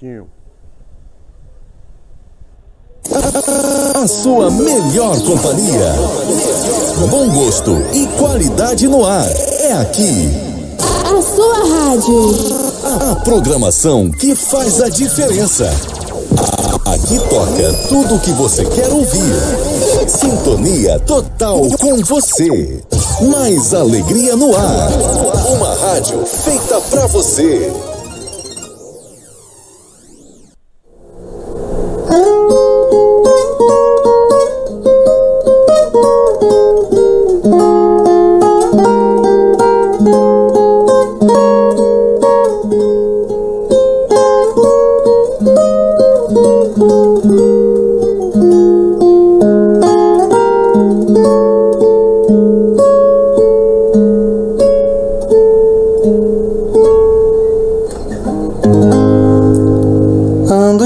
pouquinho. A sua melhor companhia. Bom gosto e qualidade no ar. É aqui. A sua rádio. A programação que faz a diferença. Aqui toca tudo o que você quer ouvir. Sintonia total com você. Mais alegria no ar. Uma rádio feita pra você.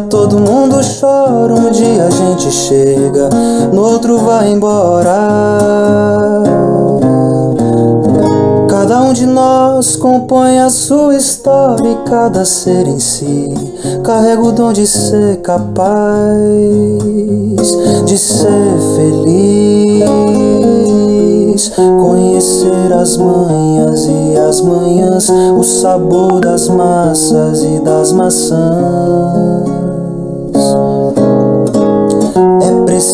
todo mundo chora. Um dia a gente chega, no outro vai embora. Cada um de nós compõe a sua história e cada ser em si carrega o dom de ser capaz de ser feliz. Conhecer as manhas e as manhãs, o sabor das massas e das maçãs.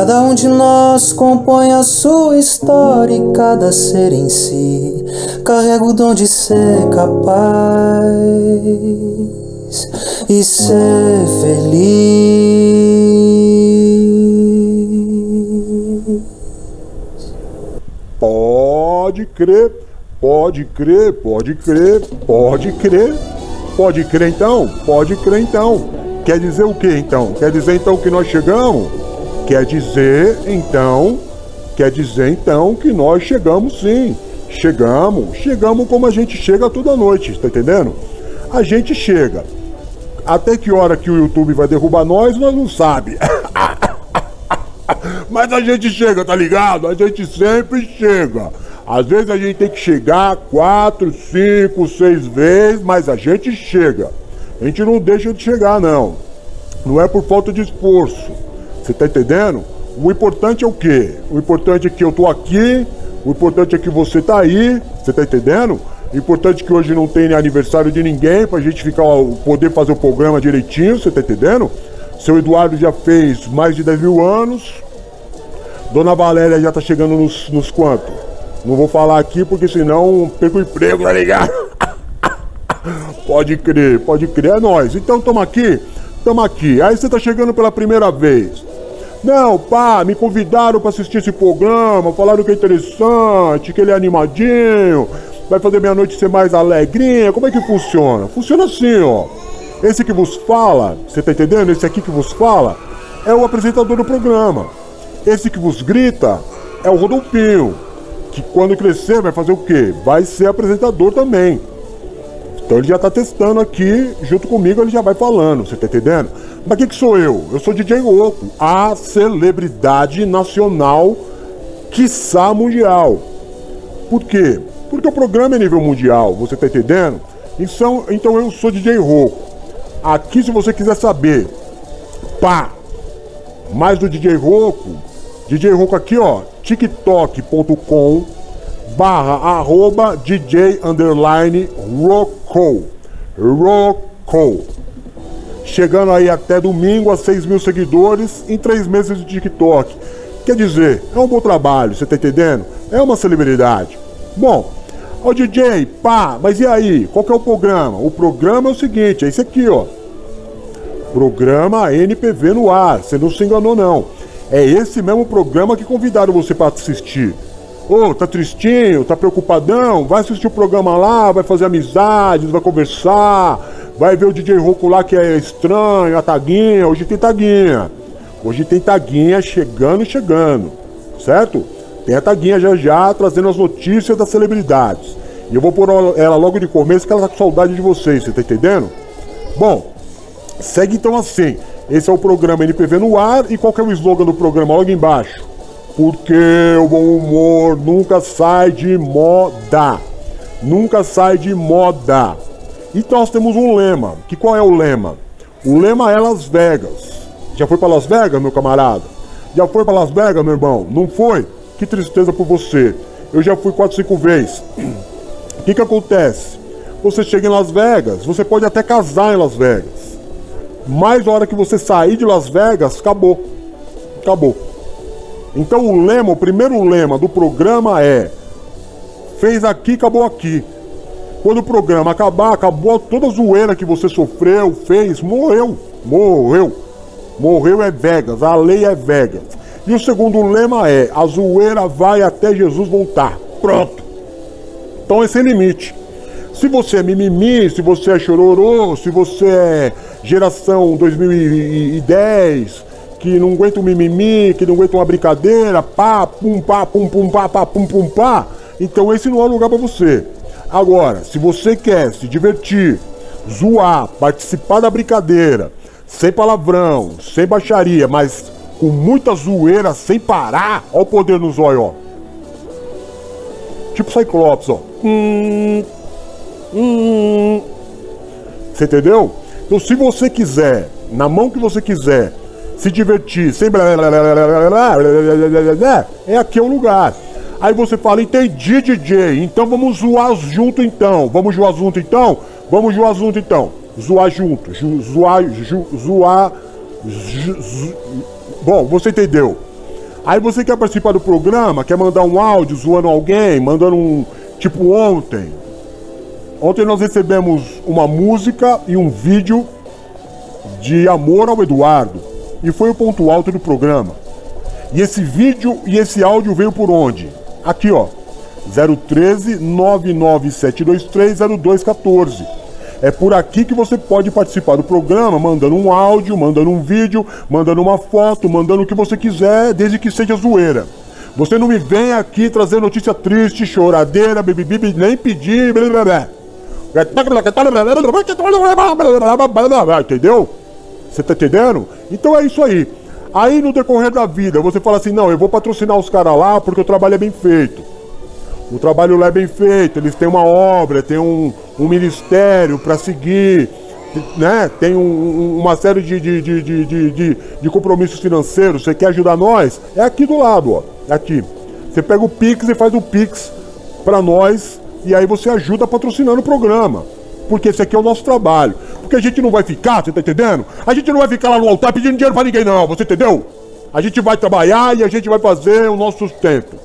Cada um de nós compõe a sua história e cada ser em si carrega o dom de ser capaz e ser feliz. Pode crer, pode crer, pode crer, pode crer. Pode crer então? Pode crer então. Quer dizer o que então? Quer dizer então que nós chegamos? Quer dizer então, quer dizer então que nós chegamos sim. Chegamos, chegamos como a gente chega toda noite, tá entendendo? A gente chega. Até que hora que o YouTube vai derrubar nós, nós não sabe. Mas a gente chega, tá ligado? A gente sempre chega. Às vezes a gente tem que chegar quatro, cinco, seis vezes, mas a gente chega. A gente não deixa de chegar, não. Não é por falta de esforço. Você tá entendendo? O importante é o quê? O importante é que eu tô aqui, o importante é que você tá aí, você tá entendendo? O importante é que hoje não tem aniversário de ninguém pra gente ficar poder fazer o programa direitinho, você tá entendendo? Seu Eduardo já fez mais de 10 mil anos. Dona Valéria já tá chegando nos, nos quanto? Não vou falar aqui porque senão perco o emprego, tá ligado? pode crer, pode crer, é nóis. Então tamo aqui, tamo aqui. Aí você tá chegando pela primeira vez. Não, pá, me convidaram para assistir esse programa, falaram que é interessante, que ele é animadinho, vai fazer minha noite ser mais alegrinha. Como é que funciona? Funciona assim, ó. Esse que vos fala, você tá entendendo? Esse aqui que vos fala é o apresentador do programa. Esse que vos grita é o Rodolfinho, que quando crescer vai fazer o quê? Vai ser apresentador também. Então ele já tá testando aqui, junto comigo ele já vai falando, você tá entendendo? Mas quem que sou eu? Eu sou DJ Louco, a celebridade nacional, quiçá mundial. Por quê? Porque o programa é nível mundial, você tá entendendo? Então, então eu sou DJ Rouco. Aqui se você quiser saber, pá, mais do DJ Rouco, DJ Rouco aqui ó, tiktok.com barra arroba DJ underline Rocco. Rocco. Chegando aí até domingo a 6 mil seguidores em 3 meses de TikTok. Quer dizer, é um bom trabalho, você tá entendendo? É uma celebridade. Bom, Ô DJ, pá, mas e aí? Qual que é o programa? O programa é o seguinte, é esse aqui, ó. Programa NPV no ar, você não se enganou não. É esse mesmo programa que convidaram você para assistir. Ô, oh, tá tristinho, tá preocupadão? Vai assistir o programa lá, vai fazer amizades, vai conversar, vai ver o DJ Roco lá que é estranho, a taguinha. Hoje tem taguinha. Hoje tem taguinha chegando, chegando. Certo? Tem a taguinha já já trazendo as notícias das celebridades. E eu vou pôr ela logo de começo que ela tá com saudade de vocês, você tá entendendo? Bom, segue então assim. Esse é o programa NPV no ar e qual que é o slogan do programa logo embaixo? Porque o bom humor nunca sai de moda. Nunca sai de moda. Então nós temos um lema. Que qual é o lema? O lema é Las Vegas. Já foi para Las Vegas, meu camarada? Já foi para Las Vegas, meu irmão? Não foi? Que tristeza por você. Eu já fui quatro, cinco vezes. O que que acontece? Você chega em Las Vegas, você pode até casar em Las Vegas. Mas a hora que você sair de Las Vegas, acabou. Acabou. Então o lema, o primeiro lema do programa é: fez aqui, acabou aqui. Quando o programa acabar, acabou toda a zoeira que você sofreu, fez, morreu. Morreu. Morreu é Vegas, a lei é Vegas. E o segundo lema é: a zoeira vai até Jesus voltar. Pronto. Então esse é limite. Se você é mimimi, se você é chororô, se você é geração 2010, que não aguenta um mimimi, que não aguenta uma brincadeira, pá, pum, pá, pum, pum, pá, pá, pum, pum, pá. Então esse não é o lugar para você. Agora, se você quer se divertir, zoar, participar da brincadeira, sem palavrão, sem baixaria, mas com muita zoeira, sem parar, ó o poder nos olhos, ó. Tipo Cyclops, ó. Hum, hum. Você entendeu? Então se você quiser, na mão que você quiser, se divertir sem blá, blá, blá, é aqui é o lugar. Aí você fala, entendi, DJ, então vamos zoar junto então. Vamos zoar junto então? Vamos zoar junto então. Zoar junto. Zoar, zoar. Bom, você entendeu. Aí você quer participar do programa, quer mandar um áudio zoando alguém, mandando um. Tipo ontem. Ontem nós recebemos uma música e um vídeo de amor ao Eduardo e foi o ponto alto do programa. E esse vídeo e esse áudio veio por onde? Aqui, ó. 013 99723 0214. É por aqui que você pode participar do programa, mandando um áudio, mandando um vídeo, mandando uma foto, mandando o que você quiser, desde que seja zoeira. Você não me vem aqui trazer notícia triste, choradeira, bibibi, nem pedir. Blá, blá. Entendeu? Você tá entendendo? Então é isso aí. Aí no decorrer da vida, você fala assim: não, eu vou patrocinar os caras lá porque o trabalho é bem feito. O trabalho lá é bem feito, eles têm uma obra, tem um, um ministério para seguir, né? Tem um, uma série de, de, de, de, de, de compromissos financeiros. Você quer ajudar nós? É aqui do lado, ó. É aqui. Você pega o Pix e faz o Pix para nós e aí você ajuda patrocinando o programa. Porque esse aqui é o nosso trabalho. Porque a gente não vai ficar, você tá entendendo? A gente não vai ficar lá no altar pedindo dinheiro pra ninguém, não, você entendeu? A gente vai trabalhar e a gente vai fazer o nosso sustento.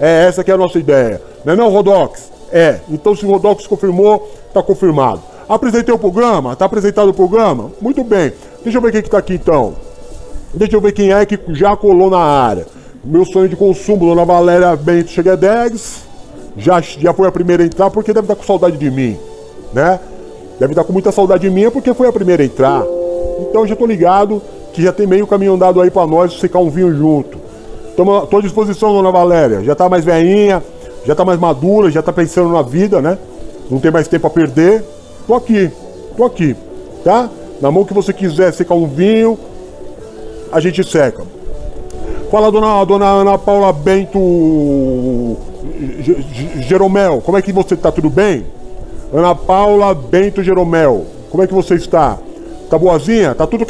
É essa que é a nossa ideia. Não é não, Rodox? É. Então se o Rodox confirmou, tá confirmado. Apresentei o programa? Tá apresentado o programa? Muito bem. Deixa eu ver quem que tá aqui então. Deixa eu ver quem é que já colou na área. Meu sonho de consumo, Dona Valéria Bento Cheguedegues. Já, já foi a primeira a entrar porque deve estar com saudade de mim, né? Deve estar com muita saudade de mim porque foi a primeira a entrar. Então já tô ligado que já tem meio caminho andado aí para nós secar um vinho junto. Tô à disposição, Dona Valéria. Já tá mais velhinha, já tá mais madura, já tá pensando na vida, né? Não tem mais tempo a perder. Tô aqui, tô aqui, tá? Na mão que você quiser secar um vinho, a gente seca. Fala, dona, dona Ana Paula Bento Jeromel, como é que você tá? Tudo bem? Ana Paula Bento Jeromel, como é que você está? Tá boazinha? Tá tudo.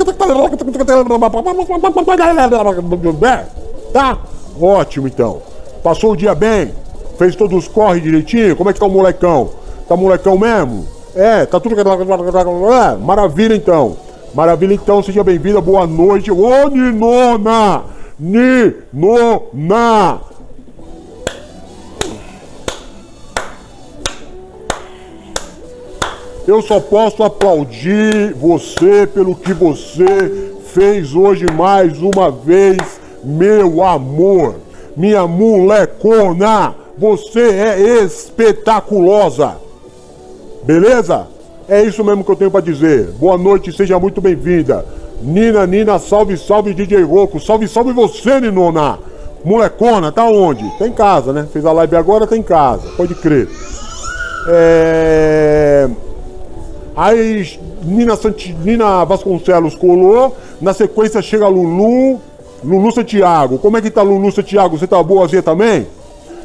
Tá? Ótimo então. Passou o dia bem? Fez todos os corre direitinho? Como é que tá o molecão? Tá molecão mesmo? É, tá tudo. Maravilha então. Maravilha então, seja bem-vinda, boa noite. Ô Ninona! Ninona! Eu só posso aplaudir você pelo que você fez hoje mais uma vez, meu amor, minha molecona. Você é espetaculosa. Beleza? É isso mesmo que eu tenho para dizer. Boa noite, seja muito bem-vinda. Nina, Nina, salve, salve DJ Roco. Salve, salve você, Ninona. Molecona, tá onde? Tá em casa, né? Fez a live agora, tá em casa. Pode crer. É... Aí Nina, Santi... Nina Vasconcelos colou. Na sequência chega Lulu. Lulu Santiago. Como é que tá Lulu Santiago? Você tá boazinha também?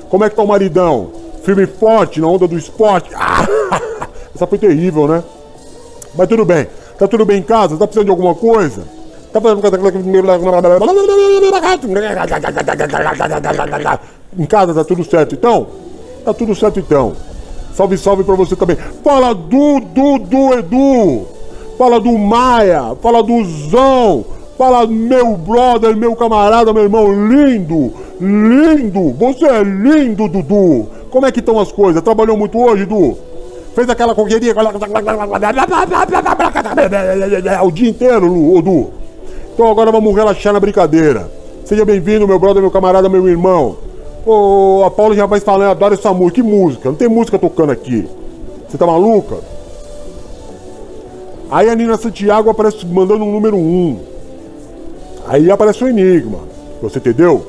Como é que tá o maridão? Firme forte na onda do esporte? essa foi terrível, né? Mas tudo bem. Tá tudo bem em casa? Tá precisando de alguma coisa? Tá Em casa tá tudo certo então? Tá tudo certo então. Salve, salve pra você também. Fala do, do, do Edu. Fala do Maia. Fala do Zão. Fala meu brother, meu camarada, meu irmão lindo. Lindo. Você é lindo, Dudu. Como é que estão as coisas? Trabalhou muito hoje, Dudu? Fez aquela correria o dia inteiro, Dudu. Então agora vamos relaxar na brincadeira. Seja bem-vindo, meu brother, meu camarada, meu irmão. Ô, a Paula já vai falando, adoro essa música. Que música? Não tem música tocando aqui. Você tá maluca? Aí a Nina Santiago aparece mandando um número 1. Um. Aí aparece um enigma. Você entendeu?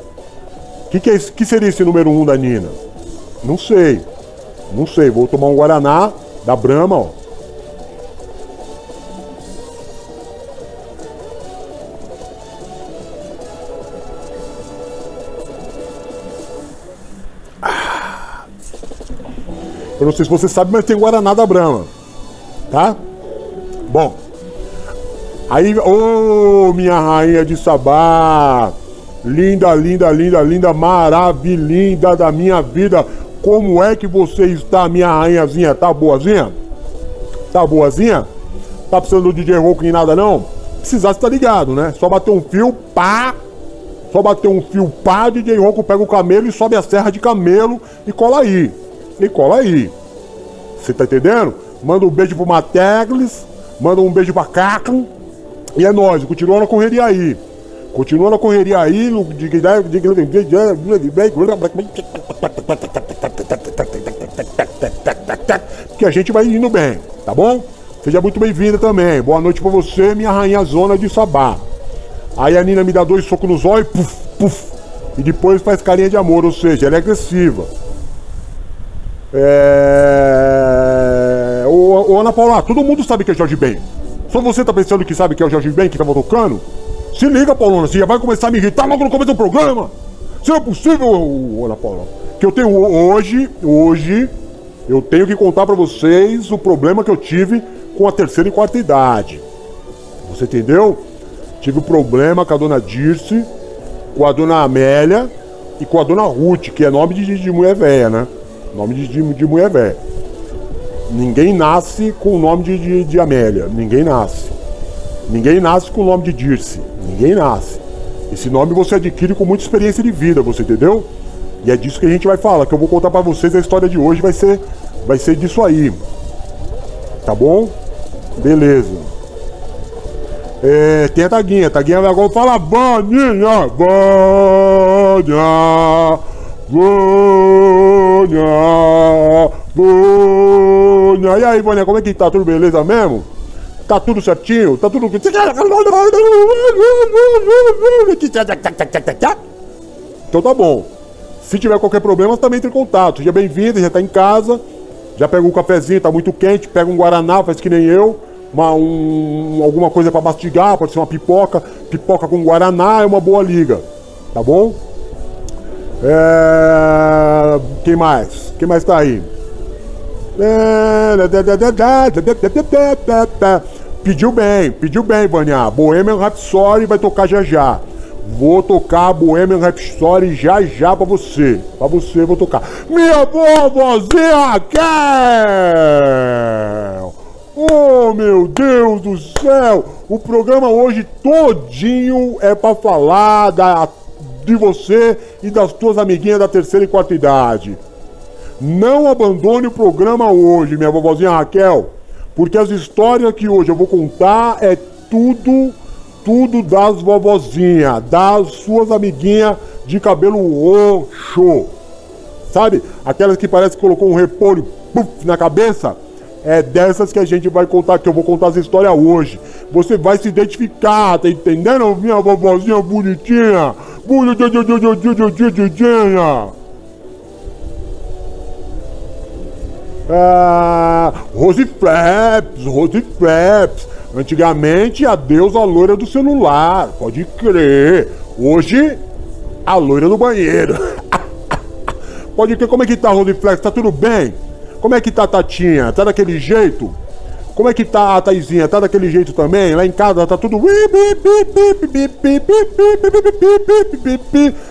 O que, que, é que seria esse número 1 um da Nina? Não sei. Não sei. Vou tomar um Guaraná da Brahma, ó. Eu não sei se você sabe, mas tem Guaraná da Brahma. Tá? Bom. Aí, ô oh, minha rainha de Sabá. Linda, linda, linda, linda, maravilhinda da minha vida. Como é que você está, minha rainhazinha? Tá boazinha? Tá boazinha? Tá precisando do DJ Rouco em nada não? Precisar, você tá ligado, né? Só bater um fio, pá! Só bater um fio, pá, DJ Rouco pega o camelo e sobe a serra de camelo e cola aí e cola aí. Você tá entendendo? Manda um beijo pro Mateglis, manda um beijo pra Caclan. E é nóis, continua na correria aí. Continua na correria aí. Que a gente vai indo bem, tá bom? Seja muito bem-vinda também. Boa noite pra você, minha rainha zona de Sabá. Aí a Nina me dá dois socos nos olhos, puf, puf. E depois faz carinha de amor, ou seja, ela é agressiva. É... Ô, Ana Paula, todo mundo sabe que é Jorge Ben. Só você tá pensando que sabe que é o Jorge Ben que tava tocando? Se liga, Paulona, você já vai começar a me irritar logo no começo do programa. Se é possível, Ana Paula. Que eu tenho hoje, hoje, eu tenho que contar para vocês o problema que eu tive com a terceira e quarta idade. Você entendeu? Tive um problema com a dona Dirce, com a dona Amélia e com a dona Ruth, que é nome de, de mulher velha, né? Nome de, de, de mulher velha. Ninguém nasce com o nome de, de, de Amélia. Ninguém nasce. Ninguém nasce com o nome de Dirce. Ninguém nasce. Esse nome você adquire com muita experiência de vida, você entendeu? E é disso que a gente vai falar, que eu vou contar para vocês a história de hoje vai ser vai ser disso aí. Tá bom? Beleza. É, tem a taguinha, a taguinha agora falar Vaninha, Vânia, Vânia, Vânia. E aí, Vânia, como é que tá? Tudo beleza mesmo? Tá tudo certinho? Tá tudo. Então tá bom. Se tiver qualquer problema, também entre em contato. Seja bem-vindo, já tá em casa. Já pega um cafezinho, tá muito quente, pega um Guaraná, faz que nem eu. Uma, um, alguma coisa para mastigar, pode ser uma pipoca. Pipoca com Guaraná é uma boa liga. Tá bom? É... Quem mais? Quem mais tá aí? Pediu bem, pediu bem, Vânia. Bohemian Rhapsody vai tocar já já. Vou tocar Bohemian Rhapsody já já pra você. Pra você vou tocar. Minha vovozinha Raquel! Oh meu Deus do céu! O programa hoje todinho é pra falar da, de você e das tuas amiguinhas da terceira e quarta idade. Não abandone o programa hoje, minha vovozinha Raquel, porque as histórias que hoje eu vou contar é tudo tudo das vovozinhas, das suas amiguinhas de cabelo roxo. Sabe? Aquelas que parece que colocou um repolho puff, na cabeça. É dessas que a gente vai contar, que eu vou contar as histórias hoje. Você vai se identificar, tá entendendo? Minha vovozinha bonitinha. Bonitinha. Ah, Rose Flaps, Rose Flaps. Antigamente a deusa loira do celular, pode crer. Hoje, a loira do banheiro. pode crer, como é que tá, Rodiflex? Tá tudo bem? Como é que tá, Tatinha? Tá daquele jeito? Como é que tá a Taizinha? Tá daquele jeito também? Lá em casa tá tudo.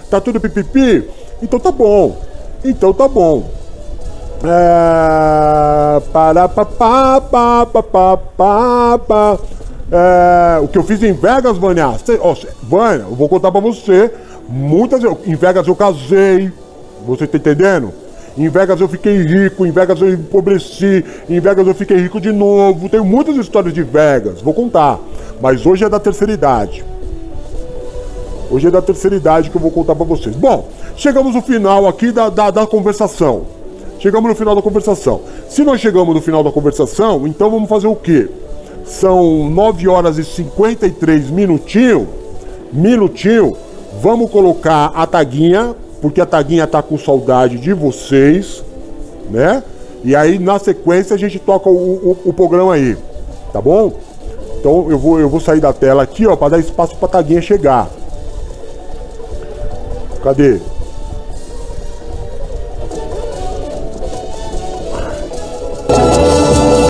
Tá tudo pipipi? Então tá bom. Então tá bom. É, para, pa, pa. É, o que eu fiz em Vegas, Vânia? Ó, Vânia, eu vou contar pra você. Muitas Em Vegas eu casei. Você tá entendendo? Em Vegas eu fiquei rico, em Vegas eu empobreci, em Vegas eu fiquei rico de novo. Tenho muitas histórias de Vegas, vou contar. Mas hoje é da terceira idade. Hoje é da terceira idade que eu vou contar pra vocês. Bom, chegamos no final aqui da, da, da conversação. Chegamos no final da conversação. Se nós chegamos no final da conversação, então vamos fazer o quê? São 9 horas e 53 minutinho. Minutinho. Vamos colocar a taguinha, porque a taguinha tá com saudade de vocês, né? E aí na sequência a gente toca o, o, o programa aí, tá bom? Então eu vou, eu vou sair da tela aqui, ó, para dar espaço pra taguinha chegar. Cadê?